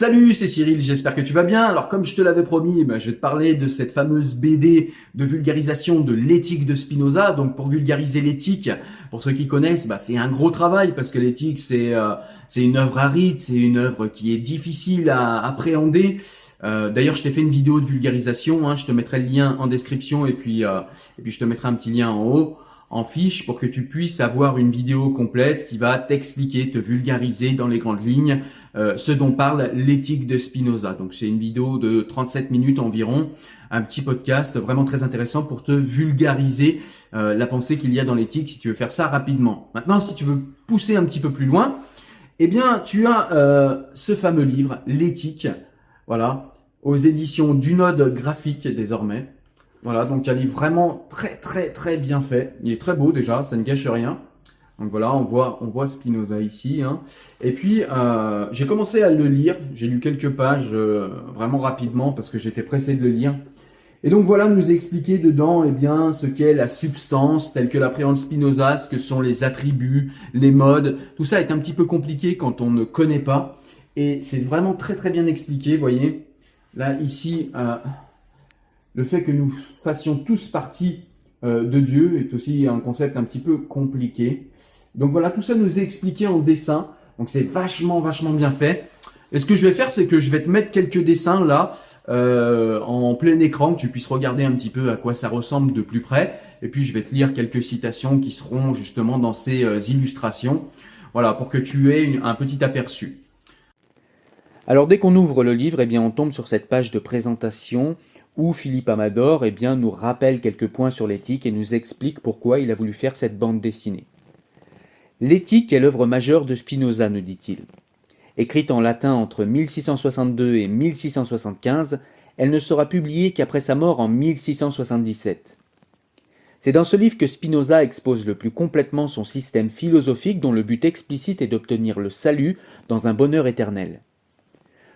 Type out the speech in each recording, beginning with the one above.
Salut, c'est Cyril, j'espère que tu vas bien. Alors comme je te l'avais promis, ben, je vais te parler de cette fameuse BD de vulgarisation de l'éthique de Spinoza. Donc pour vulgariser l'éthique, pour ceux qui connaissent, ben, c'est un gros travail parce que l'éthique c'est euh, c'est une œuvre aride, c'est une œuvre qui est difficile à appréhender. Euh, D'ailleurs, je t'ai fait une vidéo de vulgarisation, hein, je te mettrai le lien en description et puis euh, et puis je te mettrai un petit lien en haut en fiche pour que tu puisses avoir une vidéo complète qui va t'expliquer, te vulgariser dans les grandes lignes euh, ce dont parle l'éthique de Spinoza. Donc c'est une vidéo de 37 minutes environ, un petit podcast vraiment très intéressant pour te vulgariser euh, la pensée qu'il y a dans l'éthique si tu veux faire ça rapidement. Maintenant, si tu veux pousser un petit peu plus loin, eh bien tu as euh, ce fameux livre, l'éthique, voilà, aux éditions du Node graphique désormais. Voilà, donc un livre vraiment très très très bien fait. Il est très beau déjà, ça ne gâche rien. Donc voilà, on voit, on voit Spinoza ici. Hein. Et puis, euh, j'ai commencé à le lire. J'ai lu quelques pages euh, vraiment rapidement parce que j'étais pressé de le lire. Et donc voilà, nous expliquer dedans eh bien, ce qu'est la substance telle que l'appréhende Spinoza, ce que sont les attributs, les modes. Tout ça est un petit peu compliqué quand on ne connaît pas. Et c'est vraiment très très bien expliqué, voyez. Là, ici, euh, le fait que nous fassions tous partie euh, de Dieu est aussi un concept un petit peu compliqué. Donc voilà, tout ça nous est expliqué en dessin. Donc c'est vachement, vachement bien fait. Et ce que je vais faire, c'est que je vais te mettre quelques dessins là, euh, en plein écran, que tu puisses regarder un petit peu à quoi ça ressemble de plus près. Et puis je vais te lire quelques citations qui seront justement dans ces euh, illustrations. Voilà, pour que tu aies un petit aperçu. Alors dès qu'on ouvre le livre, eh bien on tombe sur cette page de présentation où Philippe Amador eh bien, nous rappelle quelques points sur l'éthique et nous explique pourquoi il a voulu faire cette bande dessinée. L'éthique est l'œuvre majeure de Spinoza, nous dit-il. Écrite en latin entre 1662 et 1675, elle ne sera publiée qu'après sa mort en 1677. C'est dans ce livre que Spinoza expose le plus complètement son système philosophique dont le but explicite est d'obtenir le salut dans un bonheur éternel.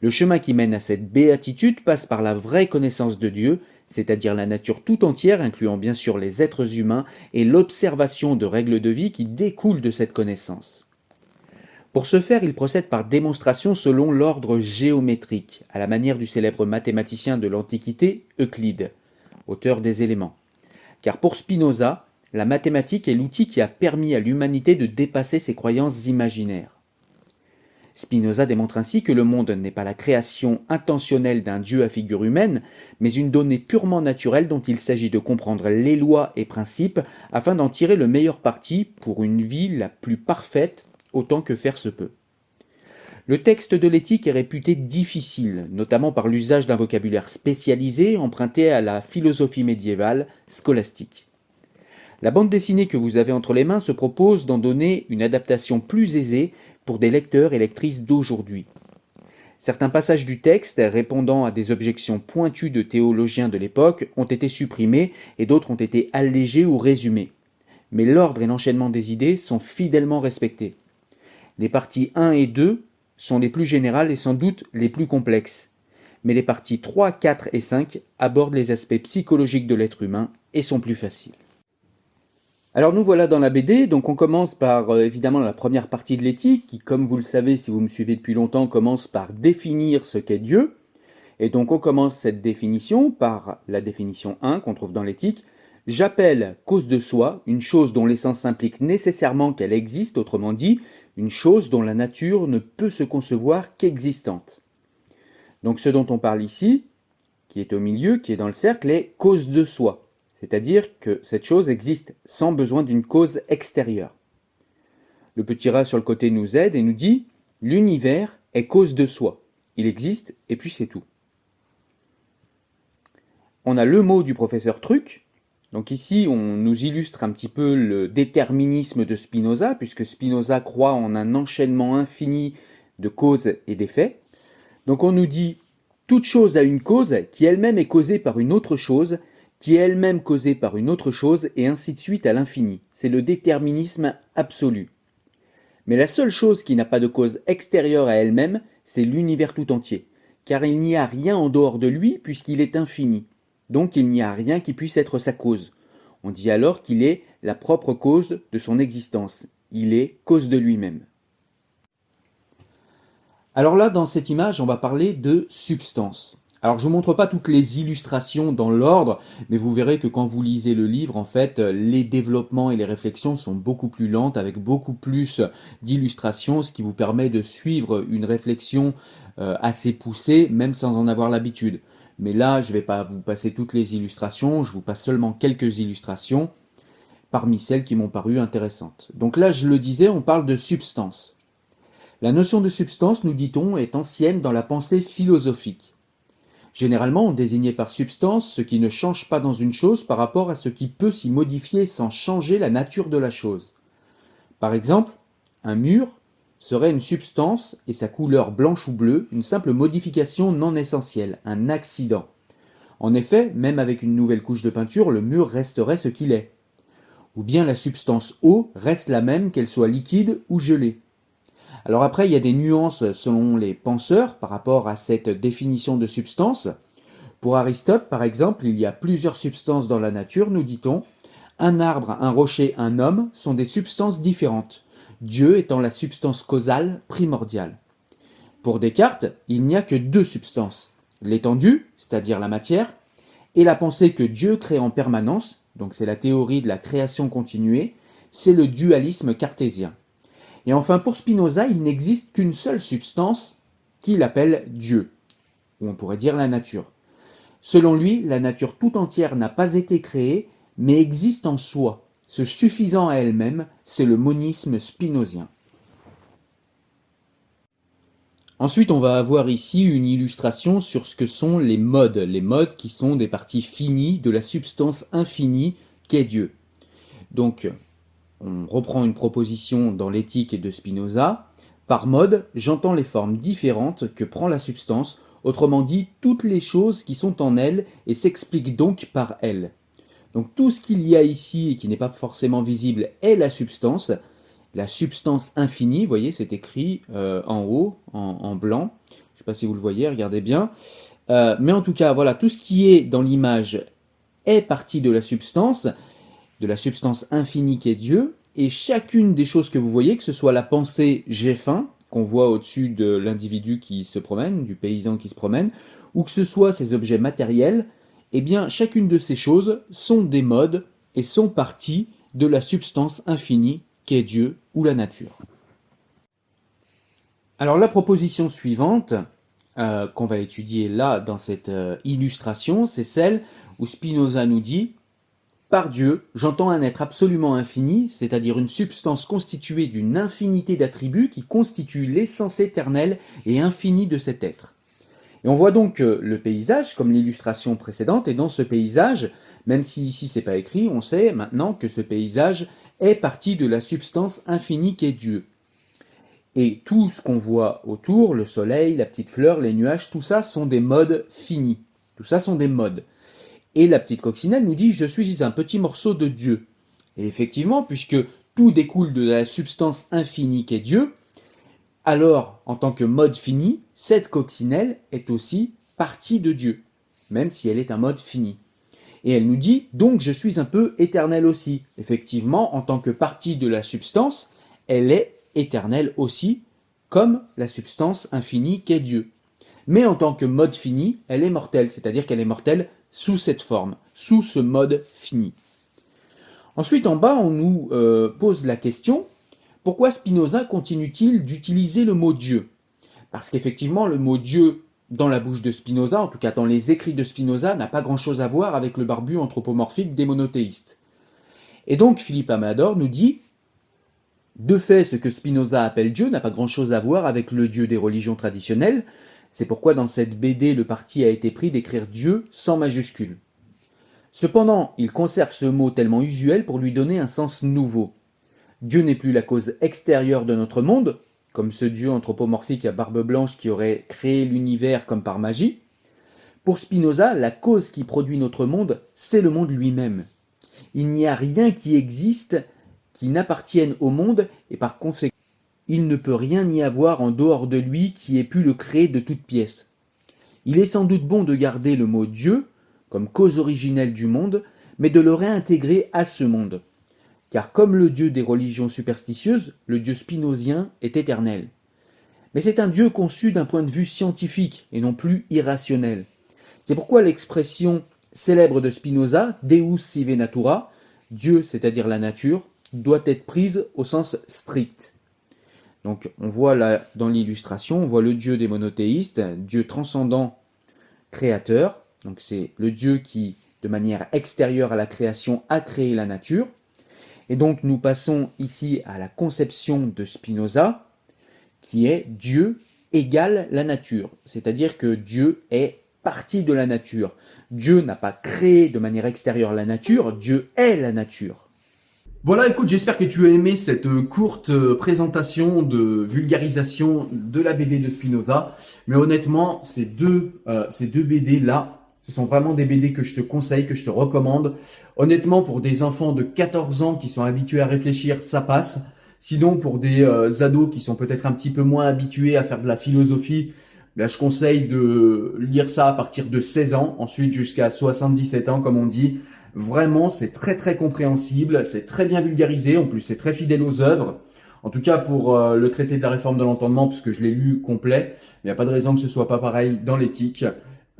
Le chemin qui mène à cette béatitude passe par la vraie connaissance de Dieu, c'est-à-dire la nature tout entière, incluant bien sûr les êtres humains, et l'observation de règles de vie qui découlent de cette connaissance. Pour ce faire, il procède par démonstration selon l'ordre géométrique, à la manière du célèbre mathématicien de l'Antiquité, Euclide, auteur des éléments. Car pour Spinoza, la mathématique est l'outil qui a permis à l'humanité de dépasser ses croyances imaginaires. Spinoza démontre ainsi que le monde n'est pas la création intentionnelle d'un Dieu à figure humaine, mais une donnée purement naturelle dont il s'agit de comprendre les lois et principes afin d'en tirer le meilleur parti pour une vie la plus parfaite autant que faire se peut. Le texte de l'éthique est réputé difficile, notamment par l'usage d'un vocabulaire spécialisé emprunté à la philosophie médiévale scolastique. La bande dessinée que vous avez entre les mains se propose d'en donner une adaptation plus aisée pour des lecteurs et lectrices d'aujourd'hui. Certains passages du texte répondant à des objections pointues de théologiens de l'époque ont été supprimés et d'autres ont été allégés ou résumés. Mais l'ordre et l'enchaînement des idées sont fidèlement respectés. Les parties 1 et 2 sont les plus générales et sans doute les plus complexes. Mais les parties 3, 4 et 5 abordent les aspects psychologiques de l'être humain et sont plus faciles. Alors nous voilà dans la BD, donc on commence par euh, évidemment la première partie de l'éthique, qui comme vous le savez si vous me suivez depuis longtemps, commence par définir ce qu'est Dieu. Et donc on commence cette définition par la définition 1 qu'on trouve dans l'éthique. J'appelle cause de soi une chose dont l'essence implique nécessairement qu'elle existe, autrement dit, une chose dont la nature ne peut se concevoir qu'existante. Donc ce dont on parle ici, qui est au milieu, qui est dans le cercle, est cause de soi c'est-à-dire que cette chose existe sans besoin d'une cause extérieure. Le petit rat sur le côté nous aide et nous dit l'univers est cause de soi. Il existe et puis c'est tout. On a le mot du professeur Truc. Donc ici, on nous illustre un petit peu le déterminisme de Spinoza, puisque Spinoza croit en un enchaînement infini de causes et d'effets. Donc on nous dit toute chose a une cause qui elle-même est causée par une autre chose qui est elle-même causée par une autre chose, et ainsi de suite à l'infini. C'est le déterminisme absolu. Mais la seule chose qui n'a pas de cause extérieure à elle-même, c'est l'univers tout entier, car il n'y a rien en dehors de lui puisqu'il est infini. Donc il n'y a rien qui puisse être sa cause. On dit alors qu'il est la propre cause de son existence. Il est cause de lui-même. Alors là, dans cette image, on va parler de substance. Alors je vous montre pas toutes les illustrations dans l'ordre, mais vous verrez que quand vous lisez le livre, en fait, les développements et les réflexions sont beaucoup plus lentes, avec beaucoup plus d'illustrations, ce qui vous permet de suivre une réflexion euh, assez poussée, même sans en avoir l'habitude. Mais là, je ne vais pas vous passer toutes les illustrations, je vous passe seulement quelques illustrations parmi celles qui m'ont paru intéressantes. Donc là, je le disais, on parle de substance. La notion de substance, nous dit-on, est ancienne dans la pensée philosophique. Généralement, on désignait par substance ce qui ne change pas dans une chose par rapport à ce qui peut s'y modifier sans changer la nature de la chose. Par exemple, un mur serait une substance et sa couleur blanche ou bleue une simple modification non essentielle, un accident. En effet, même avec une nouvelle couche de peinture, le mur resterait ce qu'il est. Ou bien la substance eau reste la même qu'elle soit liquide ou gelée. Alors après, il y a des nuances selon les penseurs par rapport à cette définition de substance. Pour Aristote, par exemple, il y a plusieurs substances dans la nature, nous dit-on. Un arbre, un rocher, un homme sont des substances différentes. Dieu étant la substance causale primordiale. Pour Descartes, il n'y a que deux substances, l'étendue, c'est-à-dire la matière, et la pensée que Dieu crée en permanence, donc c'est la théorie de la création continuée, c'est le dualisme cartésien. Et enfin, pour Spinoza, il n'existe qu'une seule substance qu'il appelle Dieu, ou on pourrait dire la nature. Selon lui, la nature tout entière n'a pas été créée, mais existe en soi, se suffisant à elle-même, c'est le monisme spinozien. Ensuite, on va avoir ici une illustration sur ce que sont les modes, les modes qui sont des parties finies de la substance infinie qu'est Dieu. Donc, on reprend une proposition dans l'éthique de Spinoza. Par mode, j'entends les formes différentes que prend la substance, autrement dit toutes les choses qui sont en elle et s'expliquent donc par elle. Donc tout ce qu'il y a ici et qui n'est pas forcément visible est la substance. La substance infinie, vous voyez, c'est écrit euh, en haut, en, blanc. Je ne sais pas si vous le voyez, regardez bien. Euh, mais en tout cas, voilà, tout ce qui est dans l'image est partie de la substance, de la substance infinie qui est Dieu. Et chacune des choses que vous voyez, que ce soit la pensée j'ai faim, qu'on voit au-dessus de l'individu qui se promène, du paysan qui se promène, ou que ce soit ces objets matériels, eh bien, chacune de ces choses sont des modes et sont parties de la substance infinie qu'est Dieu ou la nature. Alors la proposition suivante euh, qu'on va étudier là dans cette euh, illustration, c'est celle où Spinoza nous dit Par Dieu, j'entends un être absolument infini, c'est-à-dire une substance constituée d'une infinité d'attributs qui constituent l'essence éternelle et infinie de cet être. Et on voit donc le paysage, comme l'illustration précédente, et dans ce paysage, même si ici c'est pas écrit, on sait maintenant que ce paysage est parti de la substance infinie qu'est Dieu. Et tout ce qu'on voit autour, le soleil, la petite fleur, les nuages, tout ça sont des modes finis. Tout ça sont des modes. Et la petite coccinelle nous dit Je suis un petit morceau de Dieu. Et effectivement, puisque tout découle de la substance infinie qu'est Dieu, alors, en tant que mode fini, cette coccinelle est aussi partie de Dieu, même si elle est un mode fini. Et elle nous dit, donc je suis un peu éternel aussi. Effectivement, en tant que partie de la substance, elle est éternelle aussi, comme la substance infinie qu'est Dieu. Mais en tant que mode fini, elle est mortelle, c'est-à-dire qu'elle est mortelle sous cette forme, sous ce mode fini. Ensuite, en bas, on nous euh, pose la question, pourquoi Spinoza continue-t-il d'utiliser le mot Dieu? Parce qu'effectivement, le mot Dieu dans la bouche de Spinoza, en tout cas dans les écrits de Spinoza, n'a pas grand-chose à voir avec le barbu anthropomorphique des monothéistes. Et donc Philippe Amador nous dit de fait, ce que Spinoza appelle Dieu n'a pas grand-chose à voir avec le Dieu des religions traditionnelles, c'est pourquoi dans cette BD le parti a été pris d'écrire Dieu sans majuscule. Cependant, il conserve ce mot tellement usuel pour lui donner un sens nouveau. Dieu n'est plus la cause extérieure de notre monde, comme ce Dieu anthropomorphique à barbe blanche qui aurait créé l'univers comme par magie. Pour Spinoza, la cause qui produit notre monde, c'est le monde lui-même. Il n'y a rien qui existe qui n'appartienne au monde et par conséquent, il ne peut rien y avoir en dehors de lui qui ait pu le créer de toutes pièces. Il est sans doute bon de garder le mot Dieu comme cause originelle du monde, mais de le réintégrer à ce monde car comme le dieu des religions superstitieuses, le dieu spinozien est éternel. mais c'est un Dieu conçu d'un point de vue scientifique et non plus irrationnel. C'est pourquoi l'expression célèbre de Spinoza, Deus sive natura, Dieu, c'est-à-dire la nature, doit être prise au sens strict. Donc on voit là dans l'illustration, on voit le Dieu des monothéistes, Dieu transcendant, créateur. Donc c'est le Dieu qui, de manière extérieure à la création, a créé la nature. Et donc nous passons ici à la conception de Spinoza, qui est Dieu égale la nature. C'est-à-dire que Dieu est partie de la nature. Dieu n'a pas créé de manière extérieure la nature, Dieu est la nature. Voilà, écoute, j'espère que tu as aimé cette euh, courte euh, présentation de vulgarisation de la BD de Spinoza. Mais honnêtement, ces deux, euh, ces deux BD là, ce sont vraiment des BD que je te conseille, que je te recommande. Honnêtement, pour des enfants de 14 ans qui sont habitués à réfléchir, ça passe. Sinon, pour des ados qui sont peut-être un petit peu moins habitués à faire de la philosophie, ben, je conseille de lire ça à partir de 16 ans, ensuite jusqu'à 77 ans, comme on dit. Vraiment, c'est très très compréhensible, c'est très bien vulgarisé, en plus c'est très fidèle aux œuvres. En tout cas pour euh, le traité de la réforme de l'entendement, puisque je l'ai lu complet, il n'y a pas de raison que ce soit pas pareil dans l'éthique,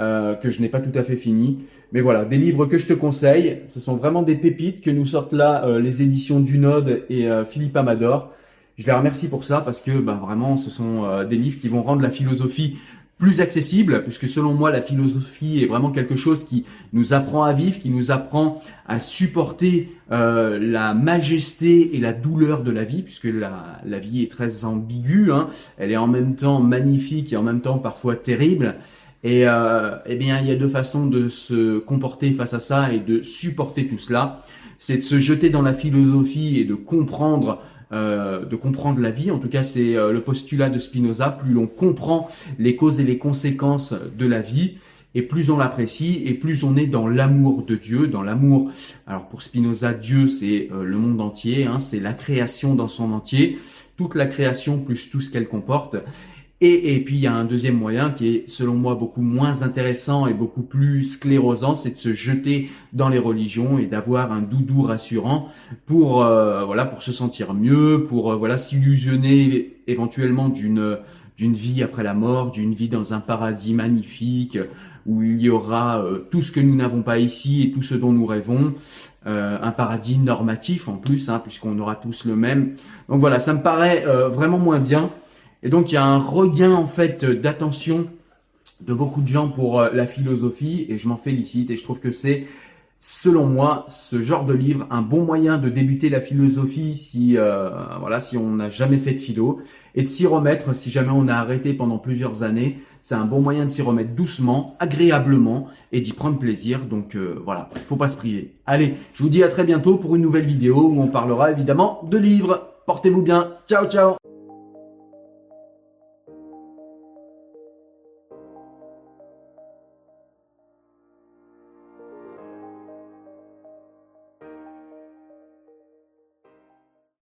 euh, que je n'ai pas tout à fait fini. Mais voilà, des livres que je te conseille, ce sont vraiment des pépites que nous sortent là euh, les éditions du Node et Philippe Amador. Je les remercie pour ça parce que ben, vraiment ce sont des livres qui vont rendre la philosophie plus accessible, puisque selon moi la philosophie est vraiment quelque chose qui nous apprend à vivre, qui nous apprend à supporter euh, la majesté et la douleur de la vie, puisque la, la vie est très ambiguë, hein. elle est en même temps magnifique et en même temps parfois terrible. Et euh, eh bien, il y a deux façons de se comporter face à ça et de supporter tout cela. C'est de se jeter dans la philosophie et de comprendre euh, de comprendre la vie. En tout cas, c'est euh, le postulat de Spinoza. Plus l'on comprend les causes et les conséquences de la vie, et plus on l'apprécie, et plus on est dans l'amour de Dieu, dans l'amour. Alors pour Spinoza, Dieu, c'est euh, le monde entier, hein, c'est la création dans son entier, toute la création plus tout ce qu'elle comporte. Et, et, puis il y a un deuxième moyen qui est selon moi beaucoup moins intéressant et beaucoup plus sclérosant, c'est de se jeter dans les religions et d'avoir un doudou rassurant pour euh, voilà pour se sentir mieux, pour euh, voilà s'illusionner éventuellement d'une d'une vie après la mort, d'une vie dans un paradis magnifique où il y aura euh, tout ce que nous n'avons pas ici et tout ce dont nous rêvons. un paradis normatif en plus, hein, puisqu'on aura tous le même. Donc voilà, ça me paraît vraiment moins bien. Et donc il y a un regain en fait d'attention de beaucoup de gens pour euh, la philosophie et je m'en félicite et je trouve que c'est selon moi ce genre de livre un bon moyen de débuter la philosophie si euh, voilà si on n'a jamais fait de philo et de s'y remettre si jamais on a arrêté pendant plusieurs années. C'est un bon moyen de s'y remettre doucement agréablement et d'y prendre plaisir. Donc euh, voilà faut pas se priver allez je vous dis à très bientôt pour une nouvelle vidéo où on parlera évidemment de livres. Portez-vous bien. Ciao ciao